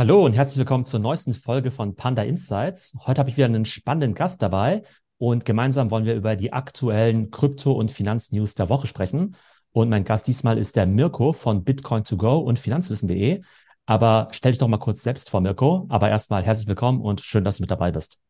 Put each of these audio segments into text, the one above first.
Hallo und herzlich willkommen zur neuesten Folge von Panda Insights. Heute habe ich wieder einen spannenden Gast dabei und gemeinsam wollen wir über die aktuellen Krypto- und Finanznews der Woche sprechen. Und mein Gast diesmal ist der Mirko von Bitcoin2Go und Finanzwissen.de. Aber stell dich doch mal kurz selbst vor, Mirko. Aber erstmal herzlich willkommen und schön, dass du mit dabei bist.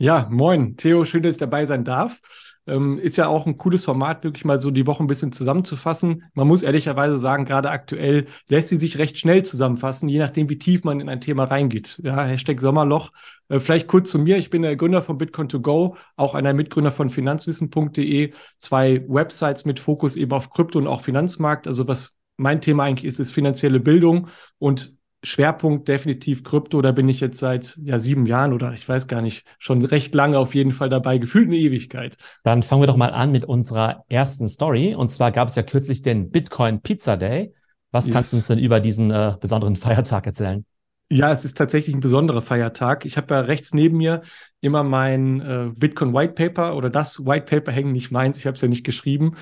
Ja, moin, Theo, schön, dass ich dabei sein darf. Ähm, ist ja auch ein cooles Format, wirklich mal so die Woche ein bisschen zusammenzufassen. Man muss ehrlicherweise sagen, gerade aktuell lässt sie sich recht schnell zusammenfassen, je nachdem, wie tief man in ein Thema reingeht. Ja, Hashtag Sommerloch. Äh, vielleicht kurz zu mir. Ich bin der Gründer von Bitcoin2Go, auch einer Mitgründer von finanzwissen.de. Zwei Websites mit Fokus eben auf Krypto und auch Finanzmarkt. Also was mein Thema eigentlich ist, ist finanzielle Bildung und Schwerpunkt definitiv Krypto. Da bin ich jetzt seit ja, sieben Jahren oder ich weiß gar nicht, schon recht lange auf jeden Fall dabei, gefühlt eine Ewigkeit. Dann fangen wir doch mal an mit unserer ersten Story. Und zwar gab es ja kürzlich den Bitcoin Pizza Day. Was yes. kannst du uns denn über diesen äh, besonderen Feiertag erzählen? Ja, es ist tatsächlich ein besonderer Feiertag. Ich habe ja rechts neben mir immer mein äh, Bitcoin White Paper oder das White Paper hängen, nicht meins, ich habe es ja nicht geschrieben.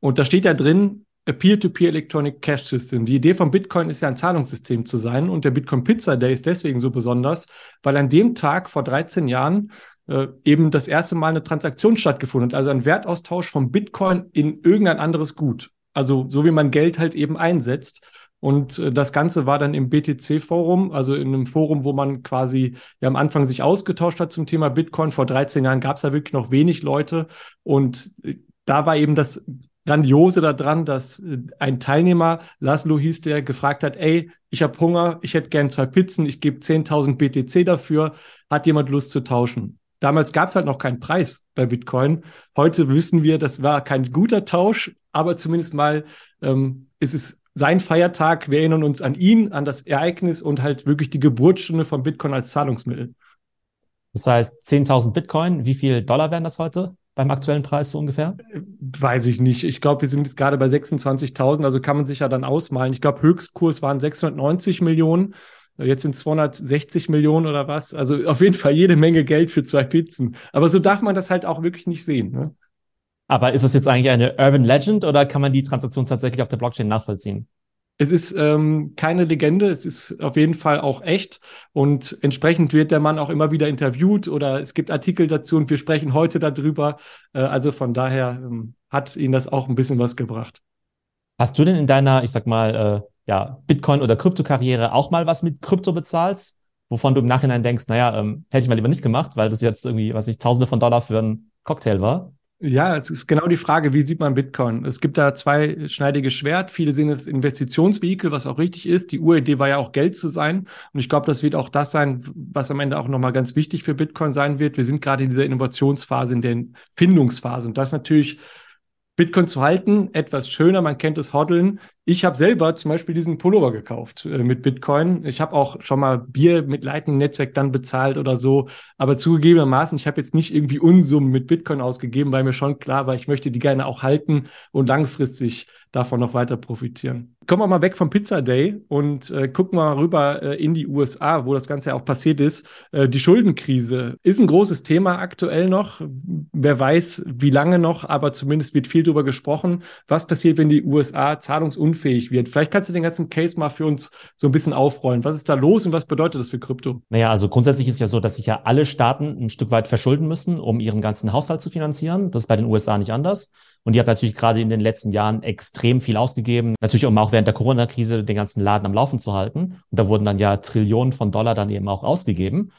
Und da steht ja drin, a Peer-to-Peer Electronic Cash System. Die Idee von Bitcoin ist ja ein Zahlungssystem zu sein und der Bitcoin Pizza Day ist deswegen so besonders, weil an dem Tag vor 13 Jahren äh, eben das erste Mal eine Transaktion stattgefunden hat, also ein Wertaustausch von Bitcoin in irgendein anderes Gut. Also so wie man Geld halt eben einsetzt. Und äh, das Ganze war dann im BTC-Forum, also in einem Forum, wo man quasi ja am Anfang sich ausgetauscht hat zum Thema Bitcoin. Vor 13 Jahren gab es da wirklich noch wenig Leute. Und äh, da war eben das Grandiose daran, dass äh, ein Teilnehmer, Laszlo hieß der, gefragt hat, ey, ich habe Hunger, ich hätte gern zwei Pizzen, ich gebe 10.000 BTC dafür, hat jemand Lust zu tauschen? Damals gab es halt noch keinen Preis bei Bitcoin. Heute wissen wir, das war kein guter Tausch, aber zumindest mal ähm, ist es sein Feiertag. Wir erinnern uns an ihn, an das Ereignis und halt wirklich die Geburtsstunde von Bitcoin als Zahlungsmittel. Das heißt, 10.000 Bitcoin, wie viel Dollar wären das heute? Beim aktuellen Preis so ungefähr? Weiß ich nicht. Ich glaube, wir sind jetzt gerade bei 26.000, also kann man sich ja dann ausmalen. Ich glaube, Höchstkurs waren 690 Millionen. Jetzt sind 260 Millionen oder was. Also auf jeden Fall jede Menge Geld für zwei Pizzen. Aber so darf man das halt auch wirklich nicht sehen. Ne? Aber ist das jetzt eigentlich eine Urban Legend oder kann man die Transaktion tatsächlich auf der Blockchain nachvollziehen? Es ist ähm, keine Legende, es ist auf jeden Fall auch echt und entsprechend wird der Mann auch immer wieder interviewt oder es gibt Artikel dazu und wir sprechen heute darüber. Äh, also von daher ähm, hat ihn das auch ein bisschen was gebracht. Hast du denn in deiner, ich sag mal, äh, ja, Bitcoin- oder Kryptokarriere auch mal was mit Krypto bezahlst, wovon du im Nachhinein denkst, naja, ähm, hätte ich mal lieber nicht gemacht, weil das jetzt irgendwie, was ich, Tausende von Dollar für einen Cocktail war? Ja, es ist genau die Frage, wie sieht man Bitcoin? Es gibt da zwei schneidige Schwert. Viele sehen es Investitionsvehikel, was auch richtig ist. Die Uridee war ja auch Geld zu sein. Und ich glaube, das wird auch das sein, was am Ende auch nochmal ganz wichtig für Bitcoin sein wird. Wir sind gerade in dieser Innovationsphase, in der Findungsphase. Und das natürlich Bitcoin zu halten, etwas schöner, man kennt es Hoddeln. Ich habe selber zum Beispiel diesen Pullover gekauft äh, mit Bitcoin. Ich habe auch schon mal Bier mit Lightning-Netzwerk dann bezahlt oder so. Aber zugegebenermaßen, ich habe jetzt nicht irgendwie Unsummen mit Bitcoin ausgegeben, weil mir schon klar war, ich möchte die gerne auch halten und langfristig davon noch weiter profitieren. Kommen wir mal weg vom Pizza Day und äh, gucken mal rüber äh, in die USA, wo das Ganze ja auch passiert ist. Äh, die Schuldenkrise ist ein großes Thema aktuell noch. Wer weiß, wie lange noch, aber zumindest wird viel darüber gesprochen. Was passiert, wenn die USA zahlungsunfähig wird? Vielleicht kannst du den ganzen Case mal für uns so ein bisschen aufrollen. Was ist da los und was bedeutet das für Krypto? Naja, also grundsätzlich ist ja so, dass sich ja alle Staaten ein Stück weit verschulden müssen, um ihren ganzen Haushalt zu finanzieren. Das ist bei den USA nicht anders. Und die haben natürlich gerade in den letzten Jahren extrem viel ausgegeben. Natürlich, um auch während der Corona-Krise den ganzen Laden am Laufen zu halten. Und da wurden dann ja Trillionen von Dollar dann eben auch ausgegeben.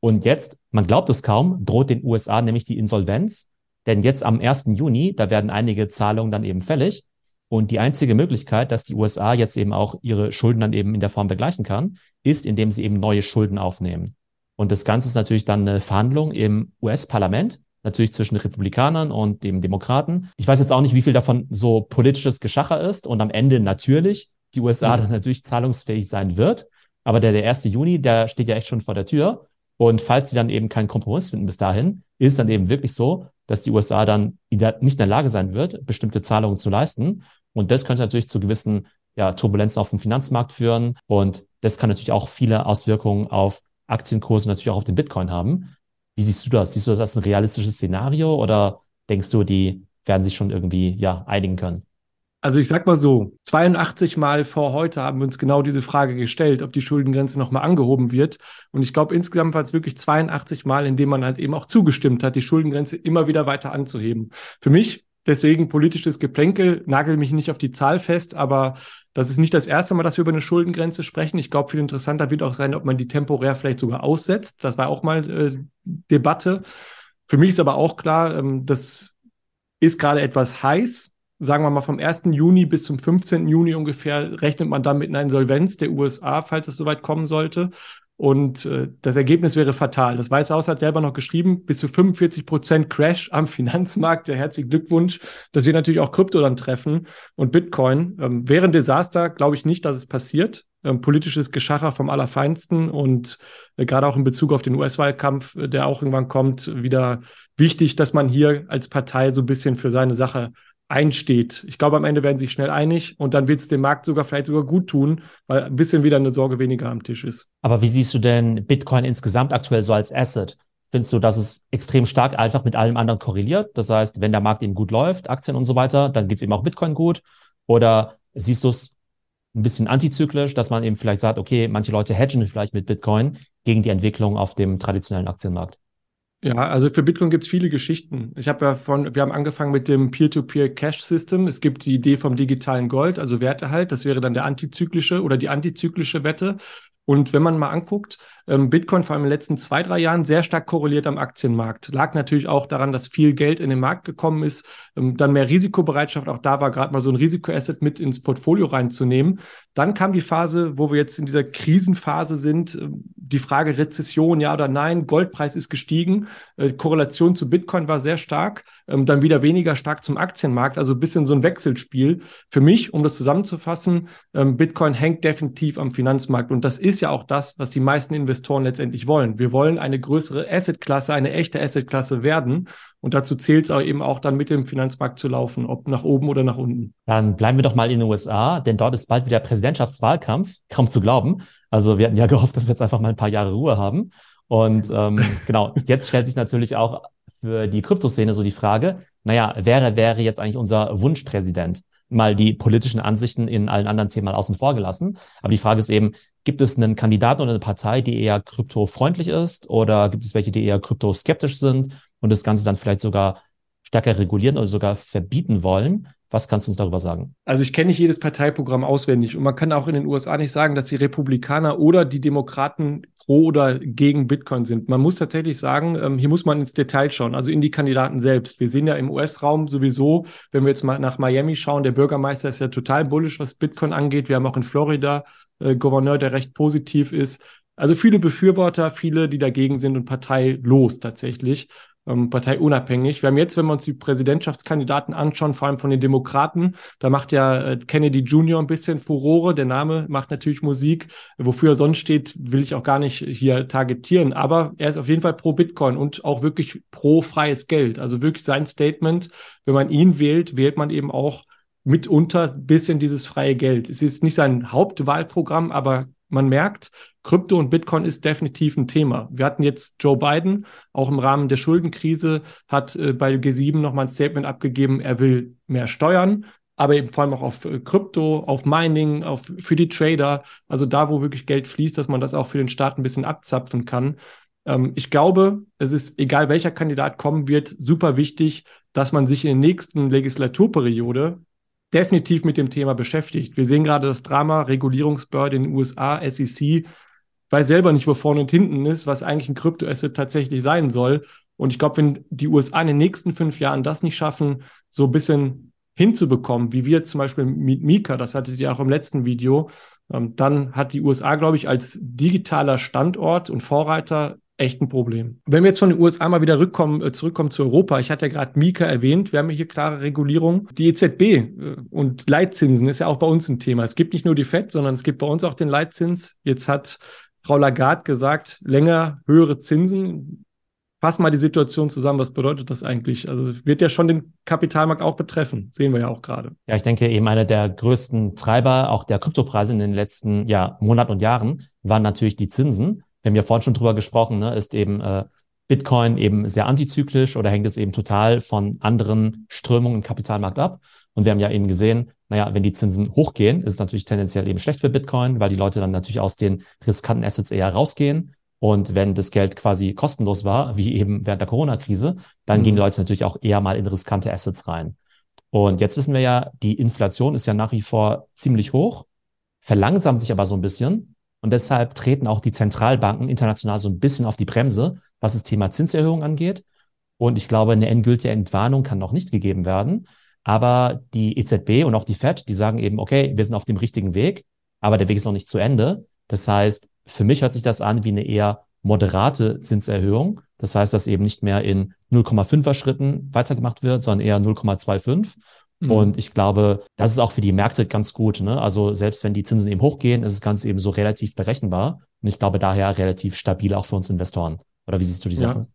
Und jetzt, man glaubt es kaum, droht den USA nämlich die Insolvenz. Denn jetzt am 1. Juni, da werden einige Zahlungen dann eben fällig. Und die einzige Möglichkeit, dass die USA jetzt eben auch ihre Schulden dann eben in der Form begleichen kann, ist, indem sie eben neue Schulden aufnehmen. Und das Ganze ist natürlich dann eine Verhandlung im US-Parlament natürlich zwischen Republikanern und dem Demokraten. Ich weiß jetzt auch nicht, wie viel davon so politisches Geschacher ist und am Ende natürlich die USA mhm. dann natürlich zahlungsfähig sein wird. Aber der, der 1. Juni, der steht ja echt schon vor der Tür. Und falls sie dann eben keinen Kompromiss finden bis dahin, ist dann eben wirklich so, dass die USA dann nicht in der Lage sein wird, bestimmte Zahlungen zu leisten. Und das könnte natürlich zu gewissen ja, Turbulenzen auf dem Finanzmarkt führen. Und das kann natürlich auch viele Auswirkungen auf Aktienkurse, natürlich auch auf den Bitcoin haben. Wie siehst du das? Siehst du das als ein realistisches Szenario oder denkst du, die werden sich schon irgendwie ja einigen können? Also ich sag mal so, 82 Mal vor heute haben wir uns genau diese Frage gestellt, ob die Schuldengrenze nochmal angehoben wird. Und ich glaube, insgesamt war es wirklich 82 Mal, in dem man halt eben auch zugestimmt hat, die Schuldengrenze immer wieder weiter anzuheben. Für mich deswegen politisches Geplänkel, nagel mich nicht auf die Zahl fest, aber das ist nicht das erste Mal, dass wir über eine Schuldengrenze sprechen. Ich glaube, viel interessanter wird auch sein, ob man die temporär vielleicht sogar aussetzt. Das war auch mal äh, Debatte. Für mich ist aber auch klar, ähm, das ist gerade etwas heiß sagen wir mal, vom 1. Juni bis zum 15. Juni ungefähr rechnet man dann mit einer Insolvenz der USA, falls es soweit kommen sollte. Und äh, das Ergebnis wäre fatal. Das Weiße Haus hat selber noch geschrieben, bis zu 45 Prozent Crash am Finanzmarkt. Der herzlichen Glückwunsch, dass wir natürlich auch Krypto dann treffen und Bitcoin. Ähm, wäre ein Desaster, glaube ich nicht, dass es passiert. Ähm, politisches Geschacher vom Allerfeinsten und äh, gerade auch in Bezug auf den US-Wahlkampf, äh, der auch irgendwann kommt, wieder wichtig, dass man hier als Partei so ein bisschen für seine Sache einsteht. Ich glaube, am Ende werden sie sich schnell einig und dann wird es dem Markt sogar vielleicht sogar gut tun, weil ein bisschen wieder eine Sorge weniger am Tisch ist. Aber wie siehst du denn Bitcoin insgesamt aktuell so als Asset? Findest du, dass es extrem stark einfach mit allem anderen korreliert? Das heißt, wenn der Markt eben gut läuft, Aktien und so weiter, dann geht es eben auch Bitcoin gut? Oder siehst du es ein bisschen antizyklisch, dass man eben vielleicht sagt, okay, manche Leute hedgen vielleicht mit Bitcoin gegen die Entwicklung auf dem traditionellen Aktienmarkt? Ja, also für Bitcoin gibt es viele Geschichten. Ich habe ja von, wir haben angefangen mit dem Peer-to-Peer-Cash-System. Es gibt die Idee vom digitalen Gold, also Wertehalt. Das wäre dann der antizyklische oder die antizyklische Wette. Und wenn man mal anguckt, ähm, Bitcoin vor allem in den letzten zwei, drei Jahren sehr stark korreliert am Aktienmarkt. Lag natürlich auch daran, dass viel Geld in den Markt gekommen ist, ähm, dann mehr Risikobereitschaft. Auch da war gerade mal so ein Risikoasset mit ins Portfolio reinzunehmen. Dann kam die Phase, wo wir jetzt in dieser Krisenphase sind. Ähm, die Frage Rezession, ja oder nein. Goldpreis ist gestiegen. Äh, Korrelation zu Bitcoin war sehr stark. Dann wieder weniger stark zum Aktienmarkt. Also ein bisschen so ein Wechselspiel. Für mich, um das zusammenzufassen, Bitcoin hängt definitiv am Finanzmarkt. Und das ist ja auch das, was die meisten Investoren letztendlich wollen. Wir wollen eine größere Assetklasse, eine echte Assetklasse werden. Und dazu zählt es auch eben auch dann mit dem Finanzmarkt zu laufen, ob nach oben oder nach unten. Dann bleiben wir doch mal in den USA, denn dort ist bald wieder Präsidentschaftswahlkampf, kaum zu glauben. Also wir hatten ja gehofft, dass wir jetzt einfach mal ein paar Jahre Ruhe haben. Und ähm, genau, jetzt stellt sich natürlich auch für die Kryptoszene so die Frage, naja, wer wäre jetzt eigentlich unser Wunschpräsident? Mal die politischen Ansichten in allen anderen Themen mal außen vor gelassen. Aber die Frage ist eben, gibt es einen Kandidaten oder eine Partei, die eher kryptofreundlich ist oder gibt es welche, die eher kryptoskeptisch sind und das Ganze dann vielleicht sogar stärker regulieren oder sogar verbieten wollen? Was kannst du uns darüber sagen? Also ich kenne nicht jedes Parteiprogramm auswendig und man kann auch in den USA nicht sagen, dass die Republikaner oder die Demokraten pro oder gegen Bitcoin sind. Man muss tatsächlich sagen, ähm, hier muss man ins Detail schauen, also in die Kandidaten selbst. Wir sehen ja im US-Raum sowieso, wenn wir jetzt mal nach Miami schauen, der Bürgermeister ist ja total bullisch, was Bitcoin angeht. Wir haben auch in Florida äh, Gouverneur, der recht positiv ist. Also viele Befürworter, viele, die dagegen sind und parteilos tatsächlich ähm, parteiunabhängig. Wir haben jetzt, wenn wir uns die Präsidentschaftskandidaten anschauen, vor allem von den Demokraten, da macht ja äh, Kennedy Jr. ein bisschen Furore. Der Name macht natürlich Musik. Wofür er sonst steht, will ich auch gar nicht hier targetieren. Aber er ist auf jeden Fall pro Bitcoin und auch wirklich pro freies Geld. Also wirklich sein Statement, wenn man ihn wählt, wählt man eben auch mitunter ein bisschen dieses freie Geld. Es ist nicht sein Hauptwahlprogramm, aber man merkt, Krypto und Bitcoin ist definitiv ein Thema. Wir hatten jetzt Joe Biden, auch im Rahmen der Schuldenkrise, hat äh, bei G7 nochmal ein Statement abgegeben, er will mehr steuern, aber eben vor allem auch auf äh, Krypto, auf Mining, auf, für die Trader, also da, wo wirklich Geld fließt, dass man das auch für den Staat ein bisschen abzapfen kann. Ähm, ich glaube, es ist, egal welcher Kandidat kommen wird, super wichtig, dass man sich in der nächsten Legislaturperiode definitiv mit dem Thema beschäftigt. Wir sehen gerade das Drama Regulierungsbehörde in den USA, SEC, weiß selber nicht, wo vorne und hinten ist, was eigentlich ein Kryptoasset tatsächlich sein soll. Und ich glaube, wenn die USA in den nächsten fünf Jahren das nicht schaffen, so ein bisschen hinzubekommen, wie wir zum Beispiel mit Mika, das hattet ihr auch im letzten Video, ähm, dann hat die USA, glaube ich, als digitaler Standort und Vorreiter echt ein Problem. Wenn wir jetzt von den USA mal wieder rückkommen, äh, zurückkommen zu Europa, ich hatte ja gerade Mika erwähnt, wir haben hier klare Regulierung. Die EZB äh, und Leitzinsen ist ja auch bei uns ein Thema. Es gibt nicht nur die FED, sondern es gibt bei uns auch den Leitzins. Jetzt hat Frau Lagarde gesagt, länger höhere Zinsen. Fass mal die Situation zusammen. Was bedeutet das eigentlich? Also wird ja schon den Kapitalmarkt auch betreffen. Sehen wir ja auch gerade. Ja, ich denke eben einer der größten Treiber auch der Kryptopreise in den letzten ja, Monaten und Jahren waren natürlich die Zinsen wir haben ja vorhin schon drüber gesprochen, ne, ist eben äh, Bitcoin eben sehr antizyklisch oder hängt es eben total von anderen Strömungen im Kapitalmarkt ab? Und wir haben ja eben gesehen, naja, wenn die Zinsen hochgehen, ist es natürlich tendenziell eben schlecht für Bitcoin, weil die Leute dann natürlich aus den riskanten Assets eher rausgehen. Und wenn das Geld quasi kostenlos war, wie eben während der Corona-Krise, dann mhm. gehen die Leute natürlich auch eher mal in riskante Assets rein. Und jetzt wissen wir ja, die Inflation ist ja nach wie vor ziemlich hoch, verlangsamt sich aber so ein bisschen. Und deshalb treten auch die Zentralbanken international so ein bisschen auf die Bremse, was das Thema Zinserhöhung angeht. Und ich glaube, eine endgültige Entwarnung kann noch nicht gegeben werden. Aber die EZB und auch die Fed, die sagen eben, okay, wir sind auf dem richtigen Weg, aber der Weg ist noch nicht zu Ende. Das heißt, für mich hört sich das an wie eine eher moderate Zinserhöhung. Das heißt, dass eben nicht mehr in 0,5er Schritten weitergemacht wird, sondern eher 0,25. Mhm. Und ich glaube, das ist auch für die Märkte ganz gut. Ne? Also selbst wenn die Zinsen eben hochgehen, ist das Ganze eben so relativ berechenbar. Und ich glaube daher relativ stabil auch für uns Investoren. Oder wie siehst du die Sache? Ja.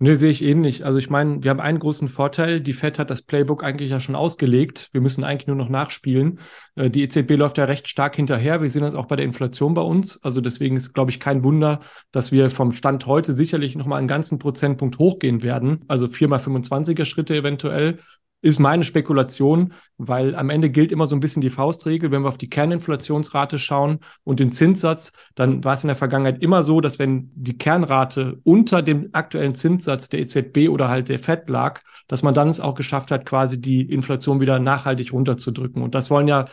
Nee, sehe ich ähnlich. Also ich meine, wir haben einen großen Vorteil. Die Fed hat das Playbook eigentlich ja schon ausgelegt. Wir müssen eigentlich nur noch nachspielen. Äh, die EZB läuft ja recht stark hinterher. Wir sehen das auch bei der Inflation bei uns. Also deswegen ist, glaube ich, kein Wunder, dass wir vom Stand heute sicherlich nochmal einen ganzen Prozentpunkt hochgehen werden. Also viermal 25er Schritte eventuell ist meine Spekulation, weil am Ende gilt immer so ein bisschen die Faustregel. Wenn wir auf die Kerninflationsrate schauen und den Zinssatz, dann war es in der Vergangenheit immer so, dass wenn die Kernrate unter dem aktuellen Zinssatz der EZB oder halt der FED lag, dass man dann es auch geschafft hat, quasi die Inflation wieder nachhaltig runterzudrücken. Und das wollen ja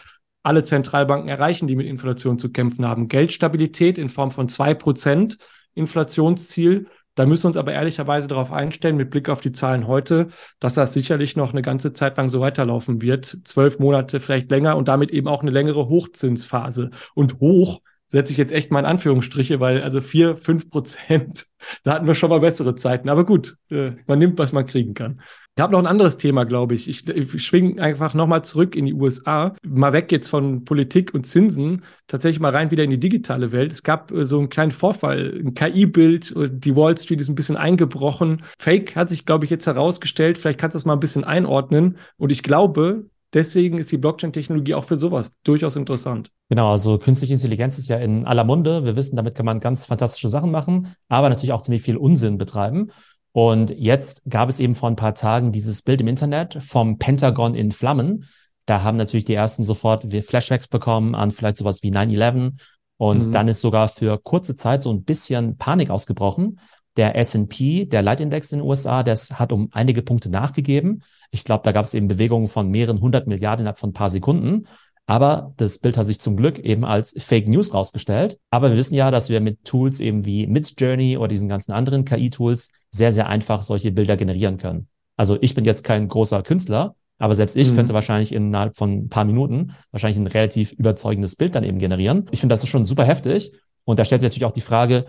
alle Zentralbanken erreichen, die mit Inflation zu kämpfen haben. Geldstabilität in Form von zwei Prozent Inflationsziel da müssen wir uns aber ehrlicherweise darauf einstellen, mit Blick auf die Zahlen heute, dass das sicherlich noch eine ganze Zeit lang so weiterlaufen wird. Zwölf Monate, vielleicht länger und damit eben auch eine längere Hochzinsphase. Und hoch setze ich jetzt echt mal in Anführungsstriche, weil also vier, fünf Prozent, da hatten wir schon mal bessere Zeiten. Aber gut, äh, man nimmt, was man kriegen kann. Ich habe noch ein anderes Thema, glaube ich. Ich, ich schwinge einfach nochmal zurück in die USA. Mal weg jetzt von Politik und Zinsen, tatsächlich mal rein wieder in die digitale Welt. Es gab äh, so einen kleinen Vorfall, ein KI-Bild, die Wall Street ist ein bisschen eingebrochen. Fake hat sich, glaube ich, jetzt herausgestellt. Vielleicht kannst du das mal ein bisschen einordnen. Und ich glaube, deswegen ist die Blockchain-Technologie auch für sowas durchaus interessant. Genau, also künstliche Intelligenz ist ja in aller Munde. Wir wissen, damit kann man ganz fantastische Sachen machen, aber natürlich auch ziemlich viel Unsinn betreiben. Und jetzt gab es eben vor ein paar Tagen dieses Bild im Internet vom Pentagon in Flammen. Da haben natürlich die ersten sofort Flashbacks bekommen an vielleicht sowas wie 9-11. Und mhm. dann ist sogar für kurze Zeit so ein bisschen Panik ausgebrochen. Der S&P, der Leitindex in den USA, das hat um einige Punkte nachgegeben. Ich glaube, da gab es eben Bewegungen von mehreren hundert Milliarden innerhalb von ein paar Sekunden. Aber das Bild hat sich zum Glück eben als Fake News rausgestellt. Aber wir wissen ja, dass wir mit Tools eben wie Midjourney oder diesen ganzen anderen KI-Tools sehr, sehr einfach solche Bilder generieren können. Also ich bin jetzt kein großer Künstler, aber selbst ich mhm. könnte wahrscheinlich innerhalb von ein paar Minuten wahrscheinlich ein relativ überzeugendes Bild dann eben generieren. Ich finde, das ist schon super heftig. Und da stellt sich natürlich auch die Frage,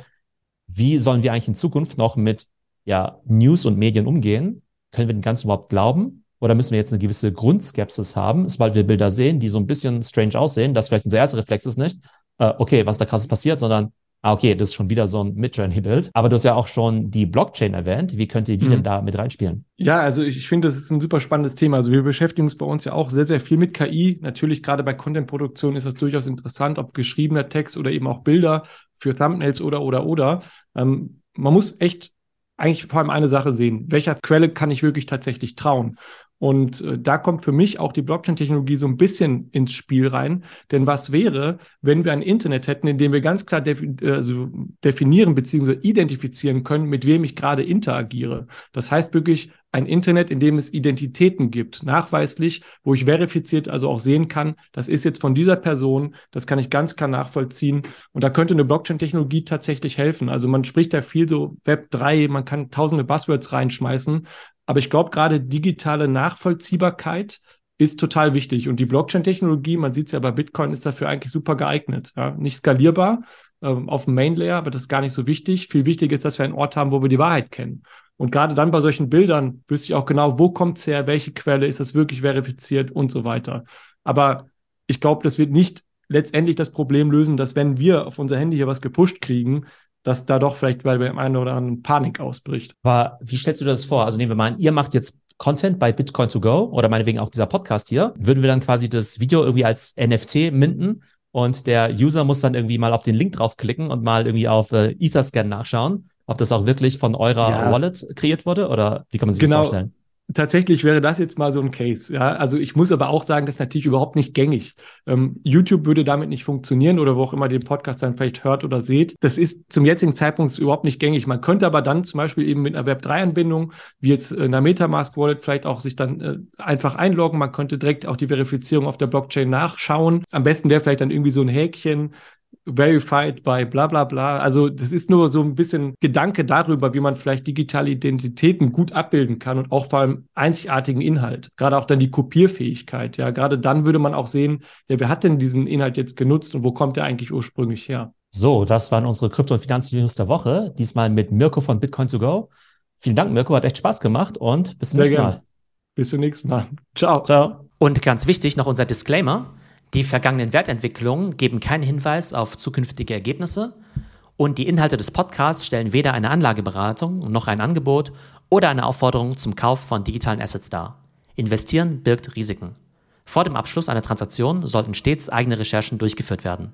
wie sollen wir eigentlich in Zukunft noch mit ja, News und Medien umgehen? Können wir den Ganzen überhaupt glauben? Oder müssen wir jetzt eine gewisse Grundskepsis haben, sobald wir Bilder sehen, die so ein bisschen strange aussehen, dass vielleicht unser erster Reflex ist nicht, äh, okay, was da krasses passiert, sondern ah, okay, das ist schon wieder so ein Midjourney-Bild. Aber du hast ja auch schon die Blockchain erwähnt. Wie könnt ihr die mhm. denn da mit reinspielen? Ja, also ich, ich finde, das ist ein super spannendes Thema. Also wir beschäftigen uns bei uns ja auch sehr, sehr viel mit KI. Natürlich gerade bei Content-Produktion ist das durchaus interessant, ob geschriebener Text oder eben auch Bilder für Thumbnails oder, oder, oder. Ähm, man muss echt eigentlich vor allem eine Sache sehen. Welcher Quelle kann ich wirklich tatsächlich trauen? Und äh, da kommt für mich auch die Blockchain-Technologie so ein bisschen ins Spiel rein. Denn was wäre, wenn wir ein Internet hätten, in dem wir ganz klar defi also definieren bzw. identifizieren können, mit wem ich gerade interagiere? Das heißt wirklich ein Internet, in dem es Identitäten gibt, nachweislich, wo ich verifiziert also auch sehen kann, das ist jetzt von dieser Person, das kann ich ganz klar nachvollziehen. Und da könnte eine Blockchain-Technologie tatsächlich helfen. Also man spricht da viel so Web 3, man kann tausende Buzzwords reinschmeißen, aber ich glaube, gerade digitale Nachvollziehbarkeit ist total wichtig. Und die Blockchain-Technologie, man sieht es ja bei Bitcoin, ist dafür eigentlich super geeignet. Ja? Nicht skalierbar ähm, auf dem Main-Layer, aber das ist gar nicht so wichtig. Viel wichtiger ist, dass wir einen Ort haben, wo wir die Wahrheit kennen. Und gerade dann bei solchen Bildern wüsste ich auch genau, wo kommt es her, welche Quelle ist das wirklich verifiziert und so weiter. Aber ich glaube, das wird nicht letztendlich das Problem lösen, dass wenn wir auf unser Handy hier was gepusht kriegen, dass da doch vielleicht bei dem einen oder anderen Panik ausbricht. Aber wie stellst du dir das vor? Also nehmen wir mal an, ihr macht jetzt Content bei Bitcoin to go oder meinetwegen auch dieser Podcast hier. Würden wir dann quasi das Video irgendwie als NFT minden und der User muss dann irgendwie mal auf den Link draufklicken und mal irgendwie auf äh, Etherscan nachschauen, ob das auch wirklich von eurer ja. Wallet kreiert wurde oder wie kann man sich genau. das vorstellen? Tatsächlich wäre das jetzt mal so ein Case. Ja, also ich muss aber auch sagen, das ist natürlich überhaupt nicht gängig. Ähm, YouTube würde damit nicht funktionieren oder wo auch immer den Podcast dann vielleicht hört oder seht. Das ist zum jetzigen Zeitpunkt überhaupt nicht gängig. Man könnte aber dann zum Beispiel eben mit einer Web3-Anbindung, wie jetzt einer Metamask Wallet, vielleicht auch sich dann äh, einfach einloggen. Man könnte direkt auch die Verifizierung auf der Blockchain nachschauen. Am besten wäre vielleicht dann irgendwie so ein Häkchen, verified by bla bla bla. Also das ist nur so ein bisschen Gedanke darüber, wie man vielleicht digitale Identitäten gut abbilden kann und auch vor allem einzigartigen Inhalt. Gerade auch dann die Kopierfähigkeit. Ja, gerade dann würde man auch sehen, ja, wer hat denn diesen Inhalt jetzt genutzt und wo kommt der eigentlich ursprünglich her? So, das waren unsere Krypto- und Finanznews der Woche. Diesmal mit Mirko von Bitcoin to go. Vielen Dank, Mirko, hat echt Spaß gemacht und bis zum Sehr nächsten gern. Mal. Bis zum nächsten Mal. Ciao. Ciao. Und ganz wichtig noch unser Disclaimer. Die vergangenen Wertentwicklungen geben keinen Hinweis auf zukünftige Ergebnisse und die Inhalte des Podcasts stellen weder eine Anlageberatung noch ein Angebot oder eine Aufforderung zum Kauf von digitalen Assets dar. Investieren birgt Risiken. Vor dem Abschluss einer Transaktion sollten stets eigene Recherchen durchgeführt werden.